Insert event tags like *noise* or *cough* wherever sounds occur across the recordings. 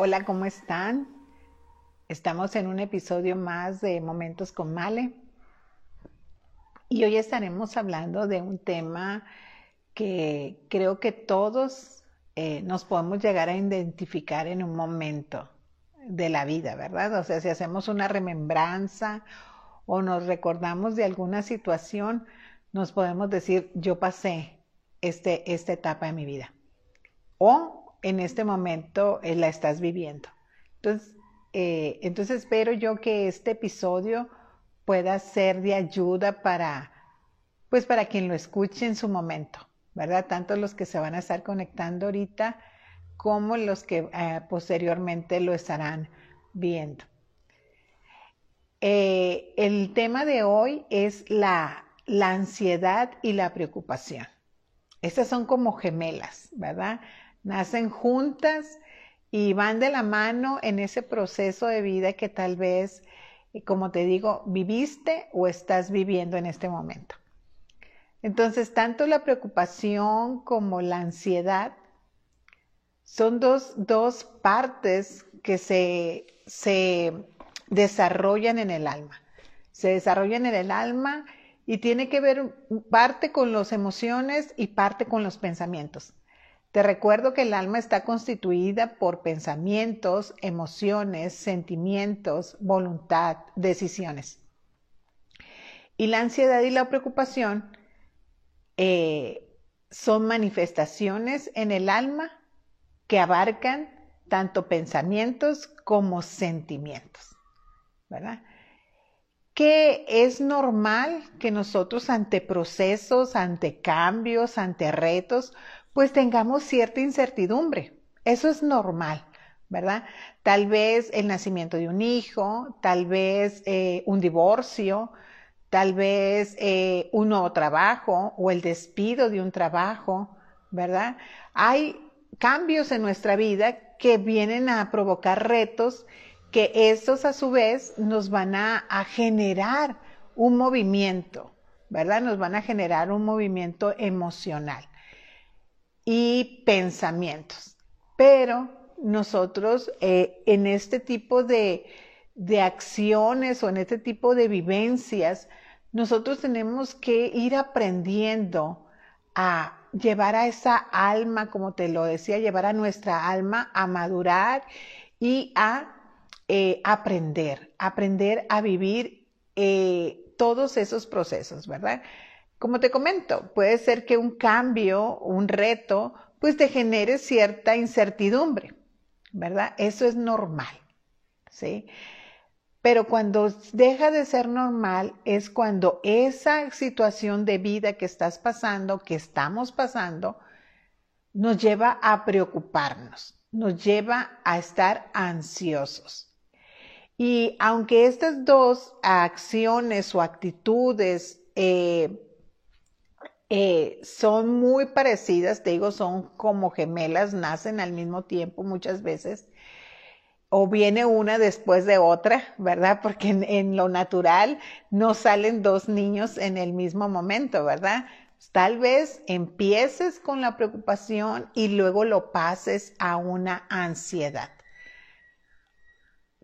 Hola, ¿cómo están? Estamos en un episodio más de Momentos con Male y hoy estaremos hablando de un tema que creo que todos eh, nos podemos llegar a identificar en un momento de la vida, ¿verdad? O sea, si hacemos una remembranza o nos recordamos de alguna situación, nos podemos decir, yo pasé este, esta etapa de mi vida. O en este momento eh, la estás viviendo. Entonces, eh, entonces espero yo que este episodio pueda ser de ayuda para, pues para quien lo escuche en su momento, ¿verdad? Tanto los que se van a estar conectando ahorita como los que eh, posteriormente lo estarán viendo. el tema de hoy es la, la ansiedad y la preocupación. Estas son como gemelas, ¿verdad? Nacen juntas y van de la mano en ese proceso de vida que tal vez, eh, como te digo, viviste o estás viviendo en este momento. Entonces, tanto la preocupación como la ansiedad son dos, dos partes que se, se desarrollan en el alma. Se desarrollan en el alma y tiene que ver parte con las emociones y parte con los pensamientos. Te recuerdo que el alma está constituida por pensamientos, emociones, sentimientos, voluntad, decisiones. Y la ansiedad y la preocupación eh, son manifestaciones en el alma que abarcan tanto pensamientos como sentimientos, ¿verdad? Que es normal que nosotros ante procesos, ante cambios, ante retos, pues tengamos cierta incertidumbre. Eso es normal, ¿verdad? Tal vez el nacimiento de un hijo, tal vez eh, un divorcio, tal vez eh, un nuevo trabajo o el despido de un trabajo, ¿verdad? Hay cambios en nuestra vida que vienen a provocar retos que estos a su vez nos van a generar un movimiento, ¿verdad? Nos van a generar un movimiento emocional y pensamientos. Pero nosotros eh, en este tipo de, de acciones o en este tipo de vivencias, nosotros tenemos que ir aprendiendo a llevar a esa alma, como te lo decía, llevar a nuestra alma a madurar y a eh, aprender, aprender a vivir eh, todos esos procesos, ¿verdad? Como te comento, puede ser que un cambio, un reto, pues te genere cierta incertidumbre, ¿verdad? Eso es normal, ¿sí? Pero cuando deja de ser normal es cuando esa situación de vida que estás pasando, que estamos pasando, nos lleva a preocuparnos, nos lleva a estar ansiosos. Y aunque estas dos acciones o actitudes eh, eh, son muy parecidas, te digo, son como gemelas, nacen al mismo tiempo muchas veces, o viene una después de otra, ¿verdad? *laughs* Porque en, lo natural no salen dos niños en el mismo momento, ¿verdad? Tal vez empieces con la preocupación y luego lo pases a una ansiedad.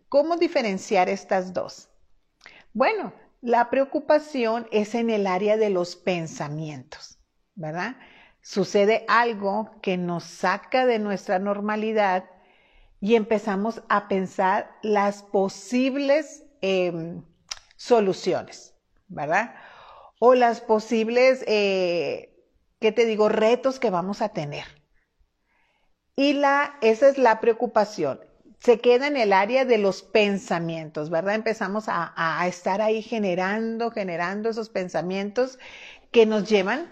¿Cómo diferenciar estas dos? Bueno, la preocupación es en el área de los pensamientos, ¿verdad? Sucede algo que nos saca de nuestra normalidad y empezamos a pensar las posibles em, soluciones, ¿verdad? O las posibles, eh, ¿qué te digo?, retos que vamos a tener. Y la, esa es la preocupación se queda en el área de los pensamientos, ¿verdad? Empezamos a, estar ahí generando, generando esos pensamientos que nos llevan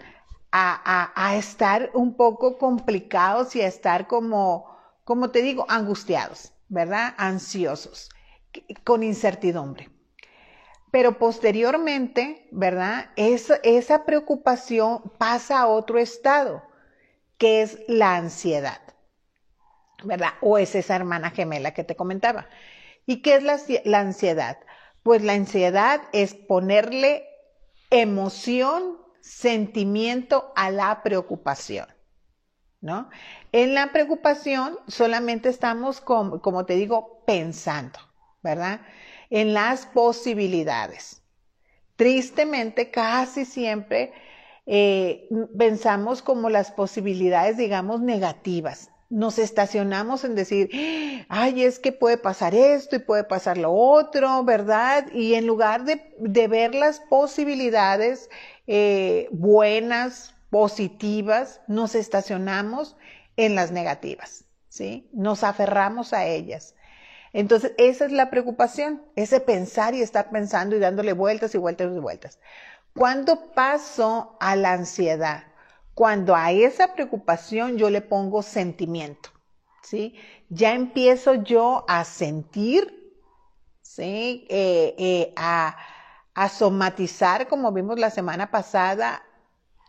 a, estar un poco complicados y a estar como, como te digo, angustiados, ¿verdad? Ansiosos, con incertidumbre. Pero posteriormente, ¿verdad? esa preocupación pasa a otro estado, que es la ansiedad. ¿Verdad? O es esa hermana gemela que te comentaba. ¿Y qué es la, ansiedad? Pues la ansiedad es ponerle emoción, sentimiento a la preocupación, ¿no? En la preocupación solamente estamos, como te digo, pensando, ¿verdad? En las posibilidades. Tristemente, casi siempre eh, pensamos como las posibilidades, digamos, negativas. Nos estacionamos en decir, ay, es que puede pasar esto y puede pasar lo otro, ¿verdad? Y en lugar de, ver las posibilidades eh, buenas, positivas, nos estacionamos en las negativas, ¿sí? Nos aferramos a ellas. Entonces, esa es la preocupación, ese pensar y estar pensando y dándole vueltas y vueltas y vueltas. ¿Cuándo paso a la ansiedad? Cuando a esa preocupación yo le pongo sentimiento, ¿sí? Ya empiezo yo a sentir, ¿sí? Eh, eh, a, a somatizar, como vimos la semana pasada,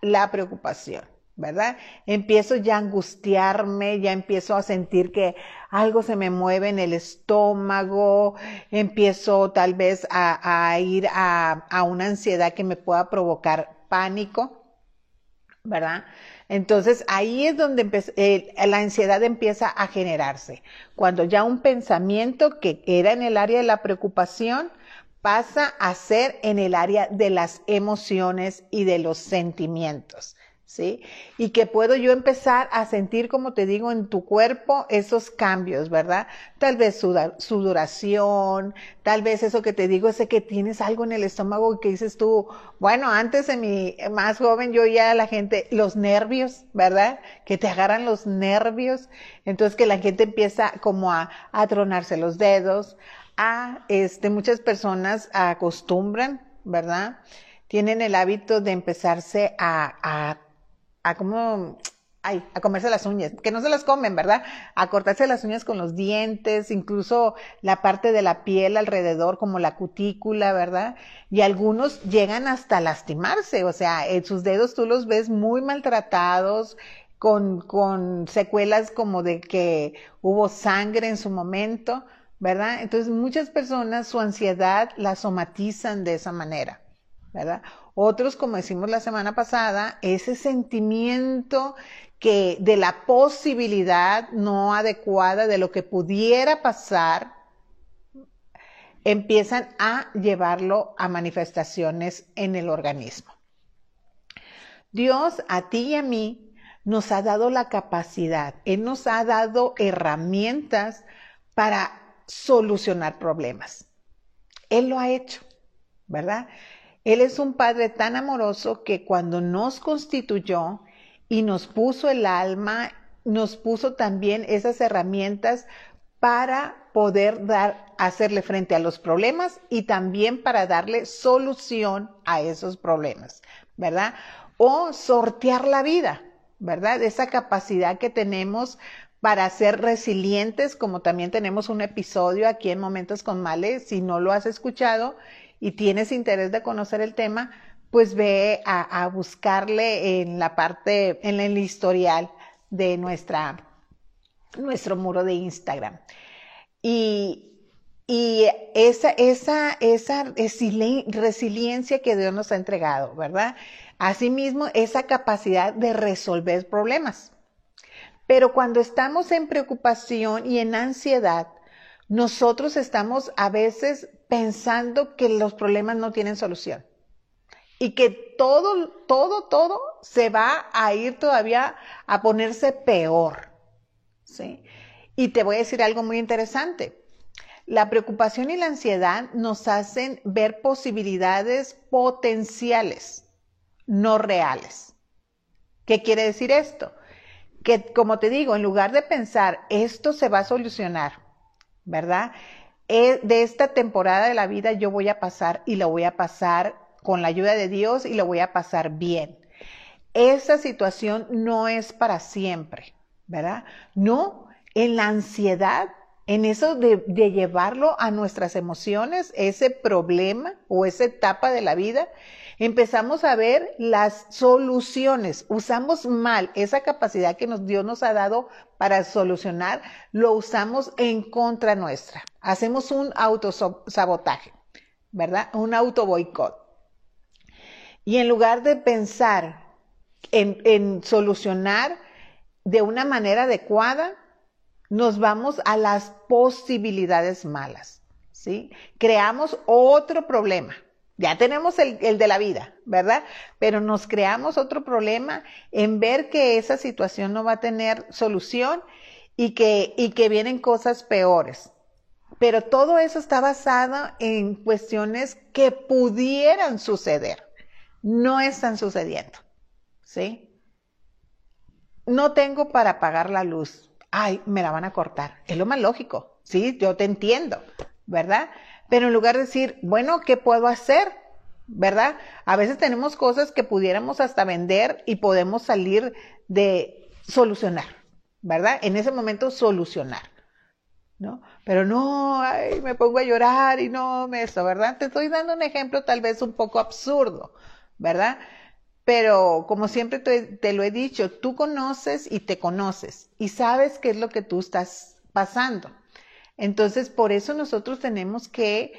la preocupación. ¿verdad? Empiezo ya a angustiarme, ya empiezo a sentir que algo se me mueve en el estómago, empiezo tal vez a, ir a, una ansiedad que me pueda provocar pánico, ¿verdad? Entonces ahí es donde eh, la ansiedad empieza a generarse. Cuando ya un pensamiento que era en el área de la preocupación pasa a ser en el área de las emociones y de los sentimientos. ¿Sí? Y que puedo yo empezar a sentir, como te digo, en tu cuerpo esos cambios, ¿verdad? Tal vez sudoración, tal vez eso que te digo, ese que tienes algo en el estómago que dices tú, bueno, antes de mi más joven yo ya la gente, los nervios, ¿verdad? Que te agarran los nervios, entonces que la gente empieza como a, a tronarse los dedos, a, este, muchas personas acostumbran, ¿verdad? Tienen el hábito de empezarse a a como, ay, a comerse las uñas, que no se las comen, ¿verdad? A cortarse las uñas con los dientes, incluso la parte de la piel alrededor, como la cutícula, ¿verdad? Y algunos llegan hasta lastimarse, o sea, en sus dedos tú los ves muy maltratados, con, con secuelas como de que hubo sangre en su momento, ¿verdad? Entonces muchas personas su ansiedad la somatizan de esa manera, ¿verdad? Otros, como decimos la semana pasada, ese sentimiento que de la posibilidad no adecuada de lo que pudiera pasar, empiezan a llevarlo a manifestaciones en el organismo. Dios a ti y a mí nos ha dado la capacidad, Él nos ha dado herramientas para solucionar problemas. Él lo ha hecho, ¿verdad? Él es un Padre tan amoroso que cuando nos constituyó y nos puso el alma, nos puso también esas herramientas para poder dar, hacerle frente a los problemas y también para darle solución a esos problemas, ¿verdad? O sortear la vida, ¿verdad? Esa capacidad que tenemos para ser resilientes, como también tenemos un episodio aquí en Momentos con Male, si no lo has escuchado, y tienes interés de conocer el tema, pues ve a, buscarle en la parte, en el historial de nuestra, nuestro muro de Instagram. Y, y esa, esa, esa resiliencia que Dios nos ha entregado, ¿verdad? Asimismo, esa capacidad de resolver problemas. Pero cuando estamos en preocupación y en ansiedad, nosotros estamos a veces pensando que los problemas no tienen solución y que todo, todo, todo se va a ir todavía a ponerse peor. ¿sí? Y te voy a decir algo muy interesante. La preocupación y la ansiedad nos hacen ver posibilidades potenciales, no reales. ¿Qué quiere decir esto? Que, como te digo, en lugar de pensar, esto se va a solucionar, ¿verdad? Eh, de esta temporada de la vida yo voy a pasar y lo voy a pasar con la ayuda de Dios y lo voy a pasar bien. Esa situación no es para siempre, ¿verdad? No, en la ansiedad, en eso de llevarlo a nuestras emociones, ese problema o esa etapa de la vida, empezamos a ver las soluciones. Usamos mal esa capacidad que Dios nos ha dado para solucionar, lo usamos en contra nuestra. Hacemos un autosabotaje, ¿verdad? Un auto boicot. Y en lugar de pensar en, en solucionar, de una manera adecuada, nos vamos a las posibilidades malas, ¿sí? Creamos otro problema. Ya tenemos el, el, de la vida, ¿verdad? Pero nos creamos otro problema en ver que esa situación no va a tener solución y que, y que vienen cosas peores. Pero todo eso está basado en cuestiones que pudieran suceder. No están sucediendo. ¿Sí? No tengo para pagar la luz. Ay, me la van a cortar. Es lo más lógico. Sí, yo te entiendo, ¿verdad? Pero en lugar de decir, bueno, ¿qué puedo hacer? ¿Verdad? A veces tenemos cosas que pudiéramos hasta vender y podemos salir de solucionar, ¿verdad? En ese momento solucionar. ¿no? Pero no, ay, me pongo a llorar y no eso, ¿verdad? Te estoy dando un ejemplo tal vez un poco absurdo, ¿verdad? Pero como siempre te, te, lo he dicho, tú conoces y te conoces y sabes qué es lo que tú estás pasando. Entonces, por eso nosotros tenemos que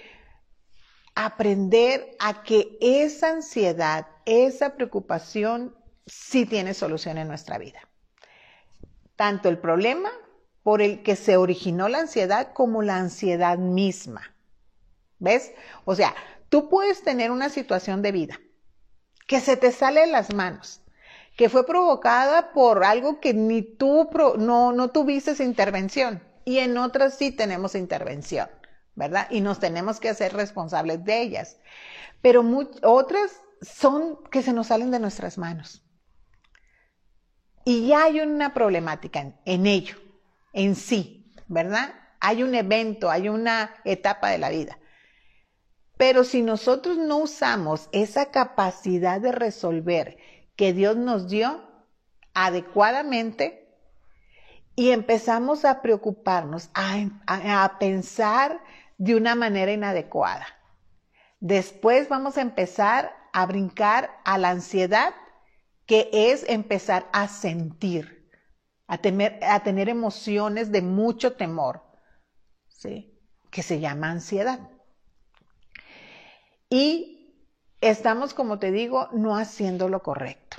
aprender a que esa ansiedad, esa preocupación, sí tiene solución en nuestra vida. Tanto el problema por el que se originó la ansiedad como la ansiedad misma. ¿Ves? O sea, tú puedes tener una situación de vida que se te sale de las manos, que fue provocada por algo que ni tú no, no tuviste intervención y en otras sí tenemos intervención, ¿verdad? Y nos tenemos que hacer responsables de ellas. Pero otras son que se nos salen de nuestras manos. Y ya hay una problemática en, en ello en sí, ¿verdad? Hay un evento, hay una etapa de la vida. Pero si nosotros no usamos esa capacidad de resolver que Dios nos dio adecuadamente y empezamos a preocuparnos, a, pensar de una manera inadecuada, después vamos a empezar a brincar a la ansiedad, que es empezar a sentir a tener, a tener emociones de mucho temor, ¿sí? que se llama ansiedad. Y estamos, como te digo, no haciendo lo correcto,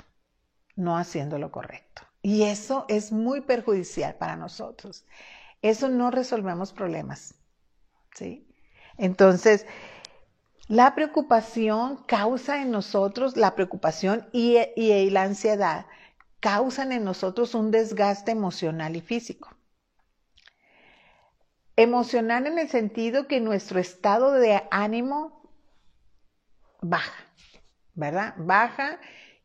no haciendo lo correcto. Y eso es muy perjudicial para nosotros. Eso no resolvemos problemas. ¿sí? Entonces, la preocupación causa en nosotros, la preocupación y, y la ansiedad causan en nosotros un desgaste emocional y físico. Emocional en el sentido que nuestro estado de ánimo baja, ¿verdad? Baja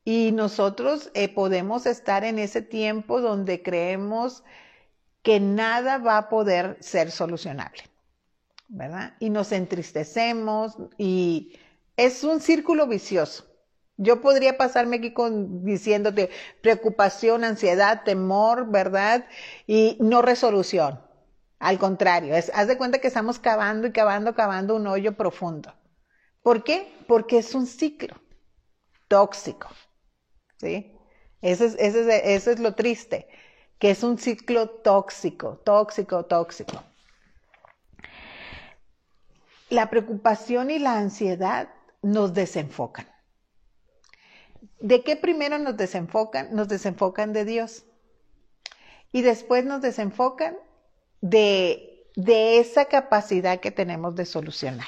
y nosotros eh, podemos estar en ese tiempo donde creemos que nada va a poder ser solucionable, ¿verdad? Y nos entristecemos y es un círculo vicioso. Yo podría pasarme aquí con, diciéndote preocupación, ansiedad, temor, ¿verdad? Y no resolución. Al contrario, es, haz de cuenta que estamos cavando y cavando, cavando un hoyo profundo. ¿Por qué? Porque es un ciclo tóxico. ¿Sí? Eso es, es, es lo triste, que es un ciclo tóxico, tóxico, tóxico. La preocupación y la ansiedad nos desenfocan. ¿De qué primero nos desenfocan? Nos desenfocan de Dios. Y después nos desenfocan de, de esa capacidad que tenemos de solucionar.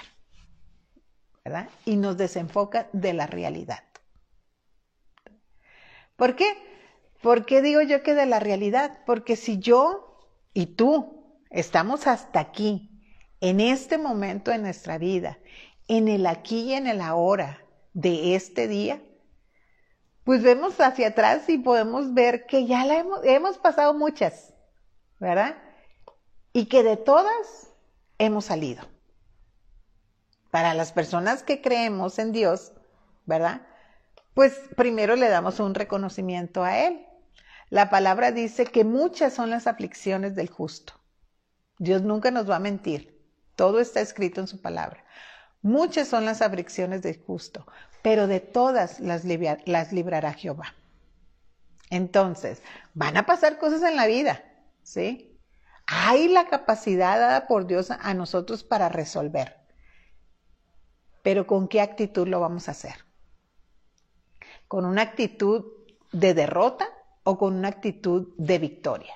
¿Verdad? Y nos desenfocan de la realidad. ¿Por qué? ¿Por qué digo yo que de la realidad? Porque si yo y tú estamos hasta aquí, en este momento de nuestra vida, en el aquí y en el ahora de este día, pues vemos hacia atrás y podemos ver que ya hemos, hemos pasado muchas, ¿verdad? Y que de todas hemos salido. Para las personas que creemos en Dios, ¿verdad? Pues primero le damos un reconocimiento a Él. La palabra dice que muchas son las aflicciones del justo. Dios nunca nos va a mentir. Todo está escrito en su palabra. Muchas son las aflicciones del justo, pero de todas las, las librará Jehová. Entonces, van a pasar cosas en la vida, ¿sí? Hay la capacidad dada por Dios a nosotros para resolver. Pero ¿con qué actitud lo vamos a hacer? ¿Con una actitud de derrota o con una actitud de victoria?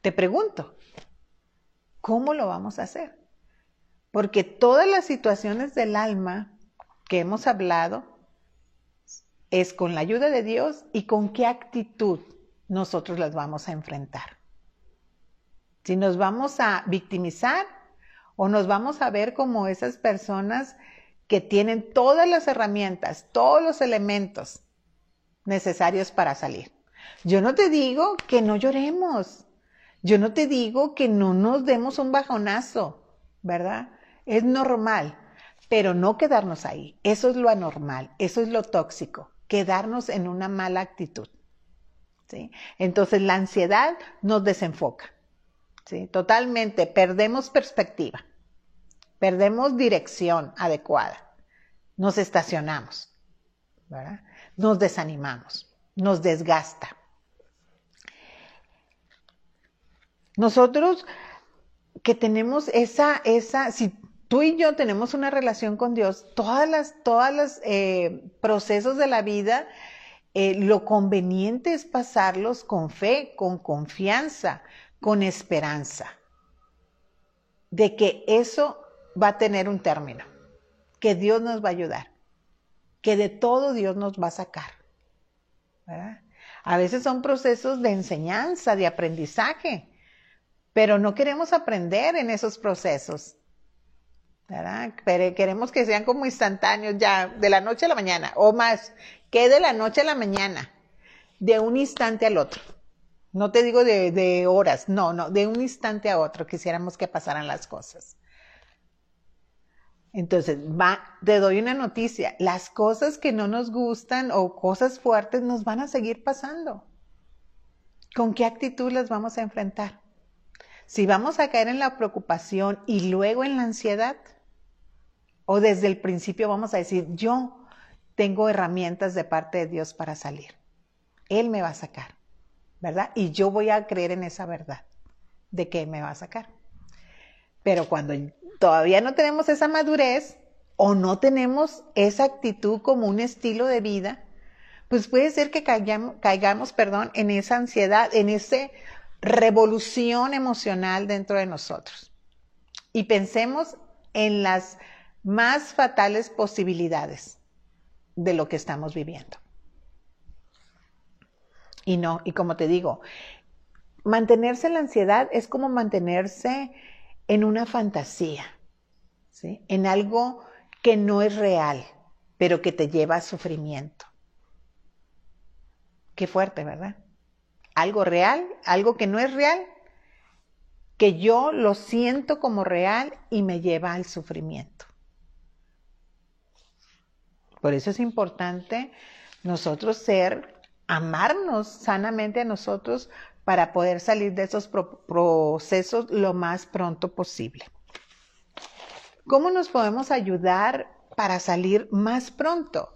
Te pregunto, ¿cómo lo vamos a hacer? Porque todas las situaciones del alma que hemos hablado es con la ayuda de Dios y con qué actitud nosotros las vamos a enfrentar. Si nos vamos a victimizar o nos vamos a ver como esas personas que tienen todas las herramientas, todos los elementos necesarios para salir. Yo no te digo que no lloremos, yo no te digo que no nos demos un bajonazo, ¿verdad? Es normal, pero no quedarnos ahí. Eso es lo anormal, eso es lo tóxico, quedarnos en una mala actitud. ¿sí? Entonces la ansiedad nos desenfoca. ¿sí? Totalmente, perdemos perspectiva, perdemos dirección adecuada, nos estacionamos, nos desanimamos, nos desgasta. Nosotros que tenemos esa, esa, si tú y yo tenemos una relación con Dios, todas las, todas los eh, procesos de la vida, eh, lo conveniente es pasarlos con fe, con confianza, con esperanza, de que eso va a tener un término, que Dios nos va a ayudar, que de todo Dios nos va a sacar. A veces son procesos de enseñanza, de aprendizaje, pero no queremos aprender en esos procesos. Pero queremos que sean como instantáneos ya, de la noche a la mañana, o más, que de la noche a la mañana, de un instante al otro. No te digo de, de horas, no, no, de un instante a otro quisiéramos que pasaran las cosas. Entonces, te doy una noticia, las cosas que no nos gustan o cosas fuertes nos van a seguir pasando. ¿Con qué actitud las vamos a enfrentar? Si vamos a caer en la preocupación y luego en la ansiedad, o desde el principio vamos a decir, yo tengo herramientas de parte de Dios para salir. Él me va a sacar, ¿verdad? Y yo voy a creer en esa verdad de que me va a sacar. Pero cuando todavía no tenemos esa madurez o no tenemos esa actitud como un estilo de vida, pues puede ser que caigamos, perdón, en esa ansiedad, en ese revolución emocional dentro de nosotros. Y pensemos en las más fatales posibilidades de lo que estamos viviendo. Y no, y como te digo, mantenerse en la ansiedad es como mantenerse en una fantasía, ¿sí? en algo que no es real, pero que te lleva a sufrimiento. Qué fuerte, ¿verdad? algo real, algo que no es real, que yo lo siento como real y me lleva al sufrimiento. Por eso es importante nosotros ser, amarnos sanamente a nosotros para poder salir de esos procesos lo más pronto posible. ¿Cómo nos podemos ayudar para salir más pronto?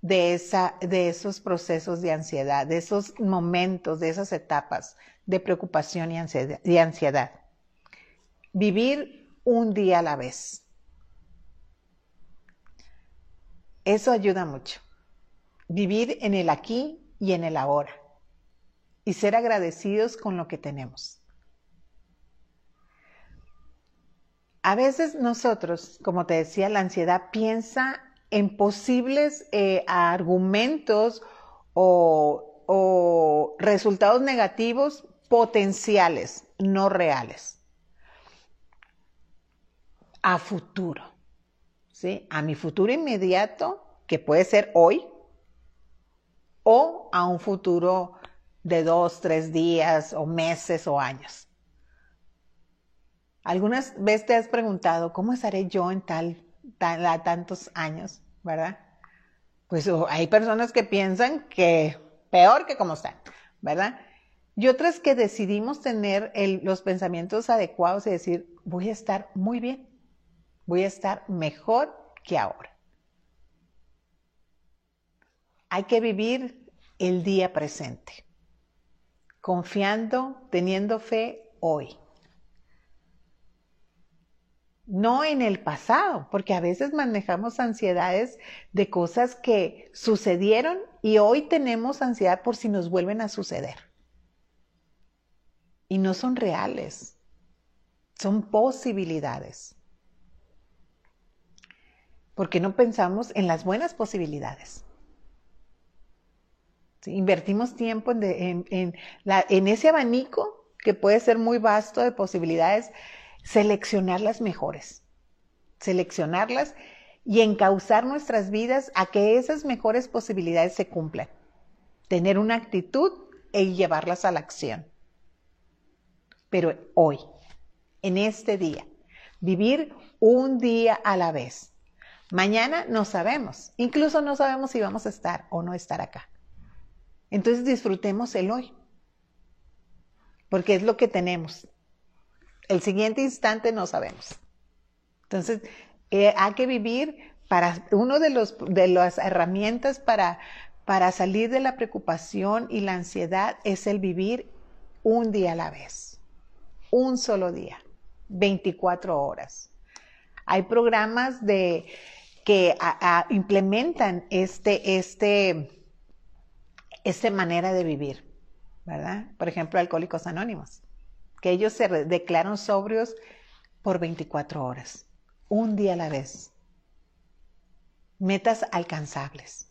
de, esa, de esos procesos de ansiedad, de esos momentos, de esas etapas de preocupación y ansiedad, y ansiedad. Vivir un día a la vez. Eso ayuda mucho. Vivir en el aquí y en el ahora. Y ser agradecidos con lo que tenemos. A veces nosotros, como te decía, la ansiedad piensa en posibles eh, argumentos o, o resultados negativos potenciales, no reales. A futuro, ¿sí? A mi futuro inmediato, que puede ser hoy, o a un futuro de dos, tres días o meses o años. ¿Algunas veces te has preguntado cómo estaré yo en tal tantos años, ¿verdad? Pues hay personas que piensan que peor que como están, ¿verdad? Y otras que decidimos tener los pensamientos adecuados y decir, voy a estar muy bien, voy a estar mejor que ahora. Hay que vivir el día presente, confiando, teniendo fe hoy. no en el pasado, porque a veces manejamos ansiedades de cosas que sucedieron y hoy tenemos ansiedad por si nos vuelven a suceder. Y no son reales, son posibilidades. Porque no pensamos en las buenas posibilidades. Invertimos tiempo en, ese abanico que puede ser muy vasto de posibilidades seleccionar las mejores, seleccionarlas y encauzar nuestras vidas a que esas mejores posibilidades se cumplan. Tener una actitud e llevarlas a la acción. Pero hoy, en este día, vivir un día a la vez. Mañana no sabemos, incluso no sabemos si vamos a estar o no estar acá. Entonces disfrutemos el hoy, porque es lo que tenemos, el siguiente instante no sabemos. Entonces, eh, hay que vivir para, uno de, los, de las herramientas para, para salir de la preocupación y la ansiedad es el vivir un día a la vez, un solo día, 24 horas. Hay programas de, que implementan este, este, esta manera de vivir, ¿verdad? Por ejemplo, Alcohólicos Anónimos que ellos se declaran sobrios por 24 horas, un día a la vez. Metas alcanzables.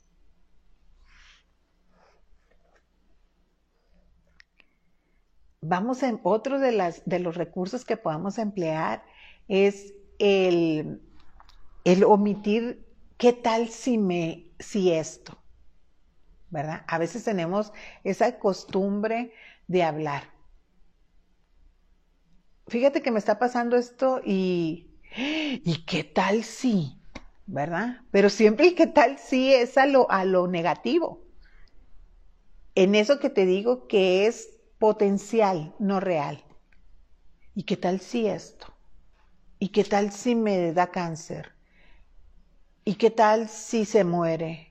Vamos en otro de, las, de los recursos que podamos emplear es el, el omitir qué tal si me, si esto, ¿verdad? A veces tenemos esa costumbre de hablar fíjate que me está pasando esto y, ¿y qué tal si? ¿Verdad? Pero siempre y qué tal si es a lo, a lo negativo. En eso que te digo que es potencial, no real. ¿Y qué tal si esto? ¿Y qué tal si me da cáncer? ¿Y qué tal si se muere?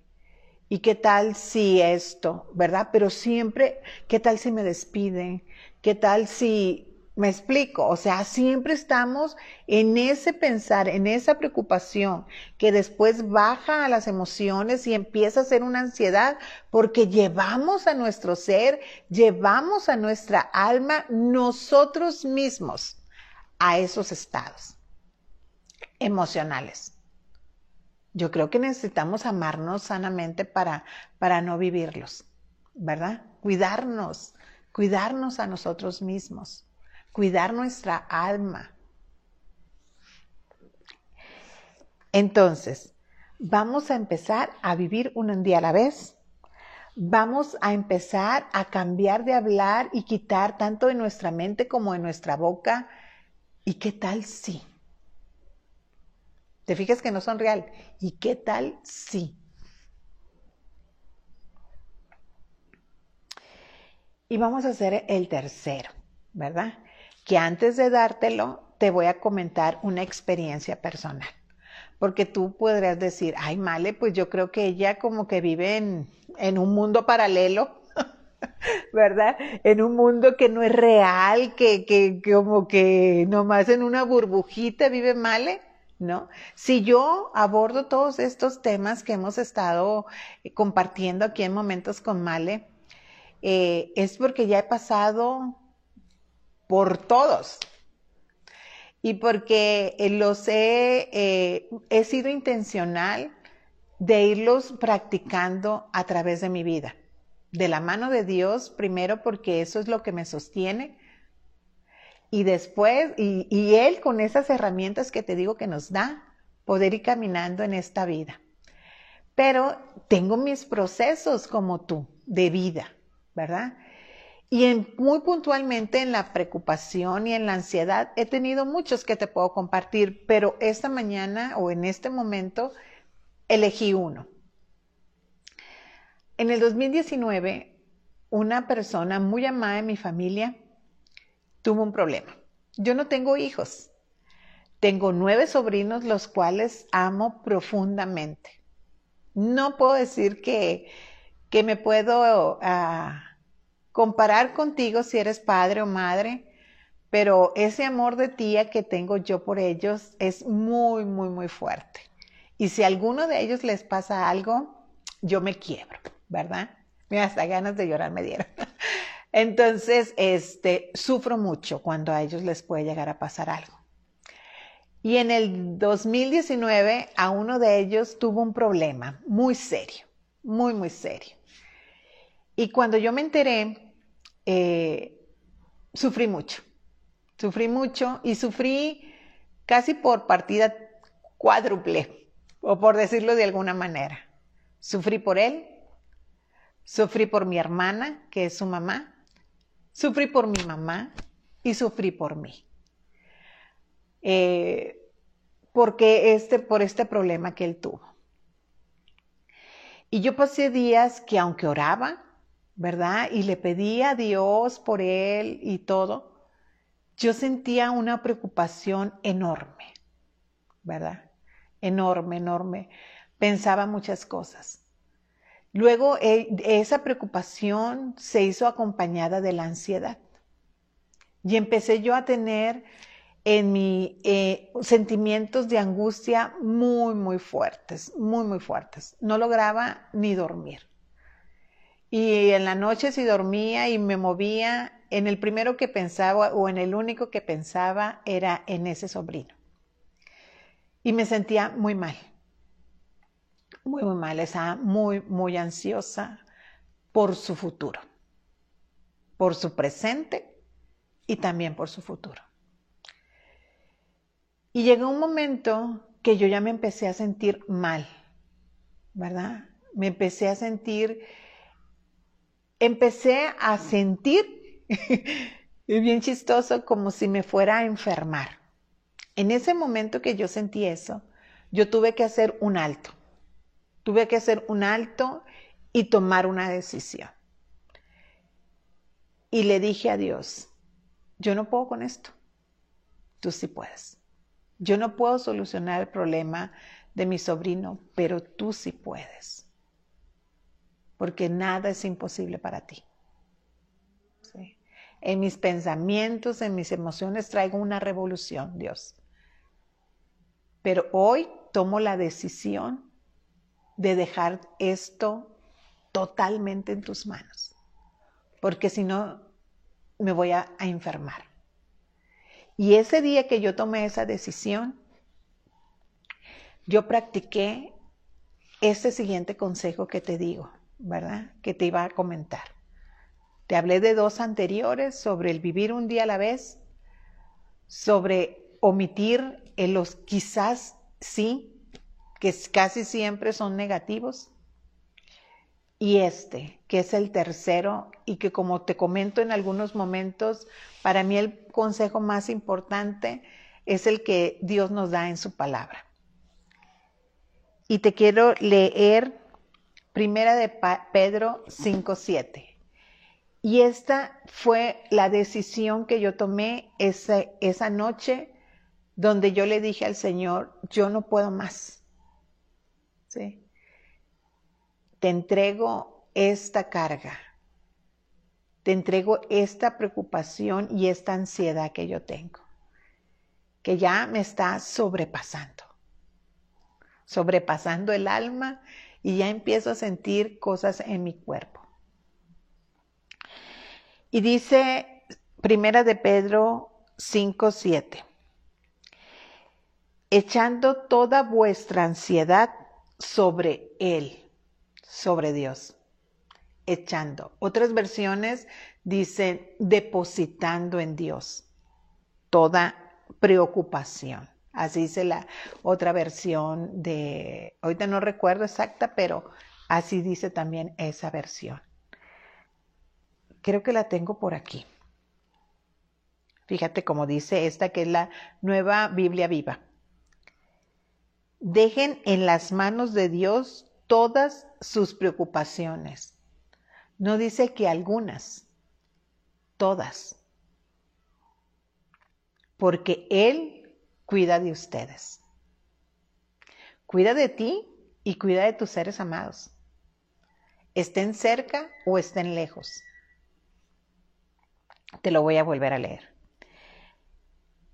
¿Y qué tal si esto? ¿Verdad? Pero siempre, ¿qué tal si me despiden? ¿Qué tal si me explico, o sea, siempre estamos en ese pensar, en esa preocupación que después baja a las emociones y empieza a ser una ansiedad porque llevamos a nuestro ser, llevamos a nuestra alma nosotros mismos a esos estados emocionales. Yo creo que necesitamos amarnos sanamente para, para no vivirlos, ¿verdad? Cuidarnos, cuidarnos a nosotros mismos cuidar nuestra alma. Entonces, vamos a empezar a vivir un día a la vez. Vamos a empezar a cambiar de hablar y quitar tanto de nuestra mente como de nuestra boca. ¿Y qué tal si? ¿Te fijas que no son real? ¿Y qué tal si? Y vamos a hacer el tercero, ¿verdad? que antes de dártelo te voy a comentar una experiencia personal. Porque tú podrías decir, ay, Male, pues yo creo que ella como que vive en, un mundo paralelo, *laughs* ¿verdad? En un mundo que no es real, que, que, como que nomás en una burbujita vive Male. ¿No? Si yo abordo todos estos temas que hemos estado eh, compartiendo aquí en Momentos con Male, eh, es porque ya he pasado por todos. Y porque eh, los he, he sido intencional de irlos practicando a través de mi vida. De la mano de Dios, primero porque eso es lo que me sostiene. Y después, y, Él con esas herramientas que te digo que nos da, poder ir caminando en esta vida. Pero tengo mis procesos como tú, de vida, ¿verdad? Y muy puntualmente en la preocupación y en la ansiedad he tenido muchos que te puedo compartir, pero esta mañana o en este momento elegí uno. En el 2019, una persona muy amada de mi familia tuvo un problema. Yo no tengo hijos. Tengo nueve sobrinos, los cuales amo profundamente. No puedo decir que, que me puedo... Ah, comparar contigo si eres padre o madre, pero ese amor de tía que tengo yo por ellos es muy, muy, muy fuerte. Y si a alguno de ellos les pasa algo, yo me quiebro, ¿verdad? Mira, hasta ganas de llorar me dieron. *laughs* Entonces, este, sufro mucho cuando a ellos les puede llegar a pasar algo. Y en el 2019 a uno de ellos tuvo un problema muy serio, muy, muy serio. Y cuando yo me enteré, eh, sufrí mucho, sufrí mucho y sufrí casi por partida cuádruple, o por decirlo de alguna manera. Sufrí por él, sufrí por mi hermana, que es su mamá, sufrí por mi mamá y sufrí por mí. Eh, porque este, por este problema que él tuvo. Y yo pasé días que aunque oraba, ¿verdad? Y le pedía a Dios por él y todo, yo sentía una preocupación enorme, ¿verdad? Enorme, enorme. Pensaba muchas cosas. Luego eh, esa preocupación se hizo acompañada de la ansiedad. Y empecé yo a tener en mi eh, sentimientos de angustia muy, muy fuertes, muy, muy fuertes. No lograba ni dormir. Y en la noche si dormía y me movía, en el primero que pensaba o en el único que pensaba era en ese sobrino. Y me sentía muy mal, muy, muy mal, estaba muy, muy ansiosa por su futuro, por su presente y también por su futuro. Y llegó un momento que yo ya me empecé a sentir mal, ¿verdad? Me empecé a sentir, empecé a sentir, *laughs* bien chistoso, como si me fuera a enfermar. En ese momento que yo sentí eso, yo tuve que hacer un alto. Tuve que hacer un alto y tomar una decisión. Y le dije a Dios, yo no puedo con esto. Tú sí puedes. Yo no puedo solucionar el problema de mi sobrino, pero tú sí puedes. Porque nada es imposible para ti. En mis pensamientos, en mis emociones traigo una revolución, Dios. Pero hoy tomo la decisión de dejar esto totalmente en tus manos. Porque si no, me voy a, enfermar. Y ese día que yo tomé esa decisión, yo practiqué este siguiente consejo que te digo, ¿verdad? Que te iba a comentar. Te hablé de dos anteriores sobre el vivir un día a la vez, sobre omitir en los quizás sí, que casi siempre son negativos, y este, que es el tercero y que como te comento en algunos momentos, para mí el consejo más importante es el que Dios nos da en su palabra. Y te quiero leer Primera de Pedro 5:7. Y esta fue la decisión que yo tomé esa, esa noche donde yo le dije al Señor, yo no puedo más. Te entrego esta carga, te entrego esta preocupación y esta ansiedad que yo tengo, que ya me está sobrepasando, sobrepasando el alma y ya empiezo a sentir cosas en mi cuerpo. Y dice Primera de Pedro 5, 7, echando toda vuestra ansiedad sobre Él sobre Dios, echando. Otras versiones dicen depositando en Dios toda preocupación. Así dice la otra versión de, ahorita no recuerdo exacta, pero así dice también esa versión. Creo que la tengo por aquí. Fíjate cómo dice esta que es la nueva Biblia viva. Dejen en las manos de Dios todas sus preocupaciones. No dice que algunas, todas. Porque Él cuida de ustedes. Cuida de ti y cuida de tus seres amados. Estén cerca o estén lejos. Te lo voy a volver a leer.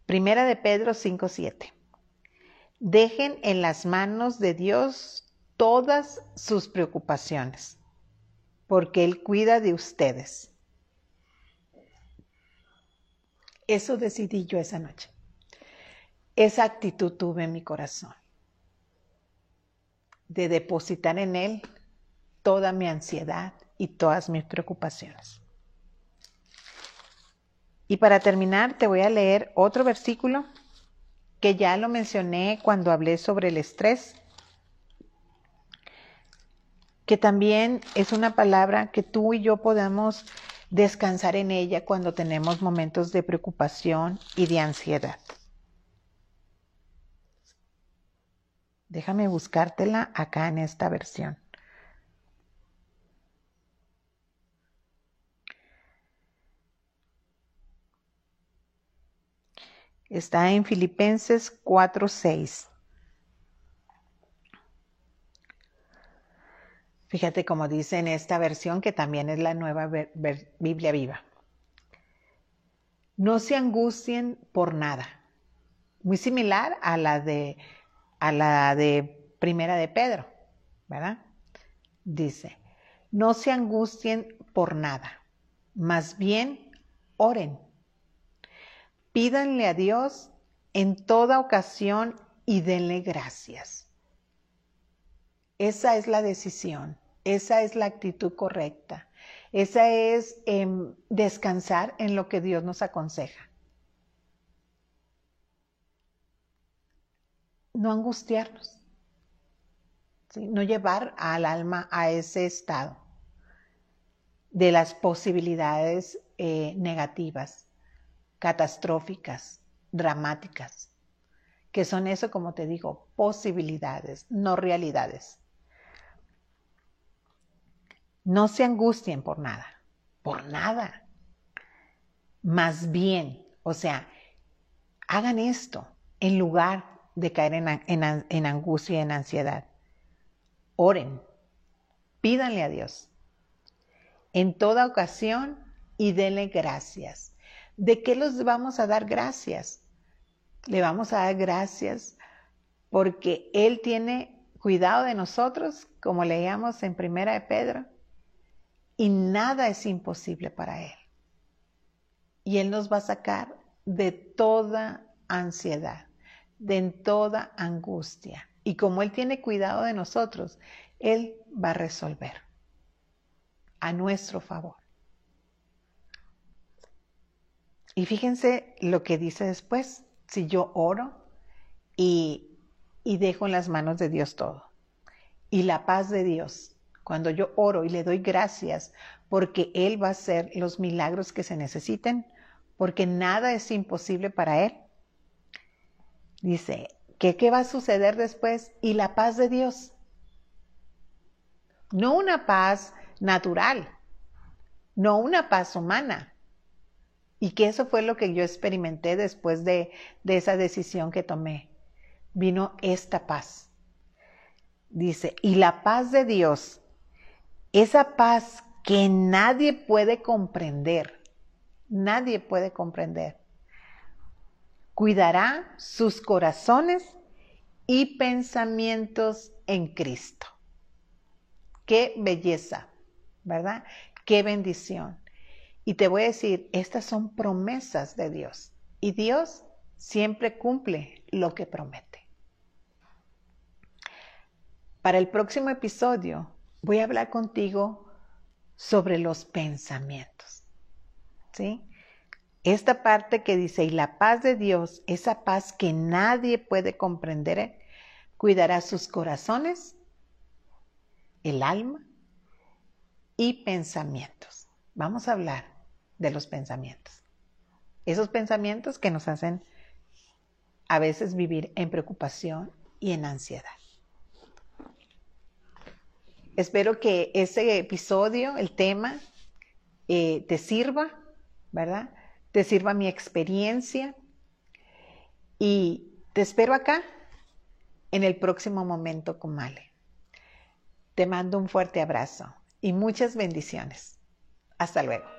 Primera de Pedro 5:7. Dejen en las manos de Dios todas sus preocupaciones, porque Él cuida de ustedes. Eso decidí yo esa noche. Esa actitud tuve en mi corazón, de depositar en Él toda mi ansiedad y todas mis preocupaciones. Y para terminar, te voy a leer otro versículo que ya lo mencioné cuando hablé sobre el estrés, que también es una palabra que tú y yo podamos descansar en ella cuando tenemos momentos de preocupación y de ansiedad. Déjame buscártela acá en esta versión. Está en Filipenses 4:6. Fíjate cómo dice en esta versión, que también es la nueva Biblia viva. No se angustien por nada. Muy similar a la de, a la de Primera de Pedro, ¿verdad? Dice, no se angustien por nada, más bien oren. Pídanle a Dios en toda ocasión y denle gracias. Esa es la decisión, esa es la actitud correcta, esa es em, descansar en lo que Dios nos aconseja. No angustiarnos, no llevar al alma a ese estado de las posibilidades eh, negativas, catastróficas, dramáticas, que son eso, como te digo, posibilidades, no realidades. No se angustien por nada, por nada. Más bien, o sea, hagan esto en lugar de caer en, angustia y en ansiedad. Oren, pídanle a Dios en toda ocasión y denle gracias. ¿De qué los vamos a dar gracias? Le vamos a dar gracias porque Él tiene cuidado de nosotros, como leíamos en Primera de Pedro, y nada es imposible para Él. Y Él nos va a sacar de toda ansiedad, de toda angustia. Y como Él tiene cuidado de nosotros, Él va a resolver a nuestro favor. Y fíjense lo que dice después, si yo oro y, y dejo en las manos de Dios todo, y la paz de Dios, cuando yo oro y le doy gracias porque Él va a hacer los milagros que se necesiten, porque nada es imposible para Él. Dice, ¿qué, qué va a suceder después? Y la paz de Dios. No una paz natural, no una paz humana. Y que eso fue lo que yo experimenté después de, de esa decisión que tomé. Vino esta paz. Dice, y la paz de Dios, esa paz que nadie puede comprender, nadie puede comprender, cuidará sus corazones y pensamientos en Cristo. Qué belleza, ¿verdad? Qué bendición. Y te voy a decir, estas son promesas de Dios. Y Dios siempre cumple lo que promete. Para el próximo episodio voy a hablar contigo sobre los pensamientos. ¿Sí? Esta parte que dice, y la paz de Dios, esa paz que nadie puede comprender, cuidará sus corazones, el alma y pensamientos. Vamos a hablar de los pensamientos. Esos pensamientos que nos hacen a veces vivir en preocupación y en ansiedad. Espero que ese episodio, el tema, eh, te sirva, ¿verdad? Te sirva mi experiencia. Y te espero acá en el próximo momento con Male. Te mando un fuerte abrazo y muchas bendiciones. Hasta luego.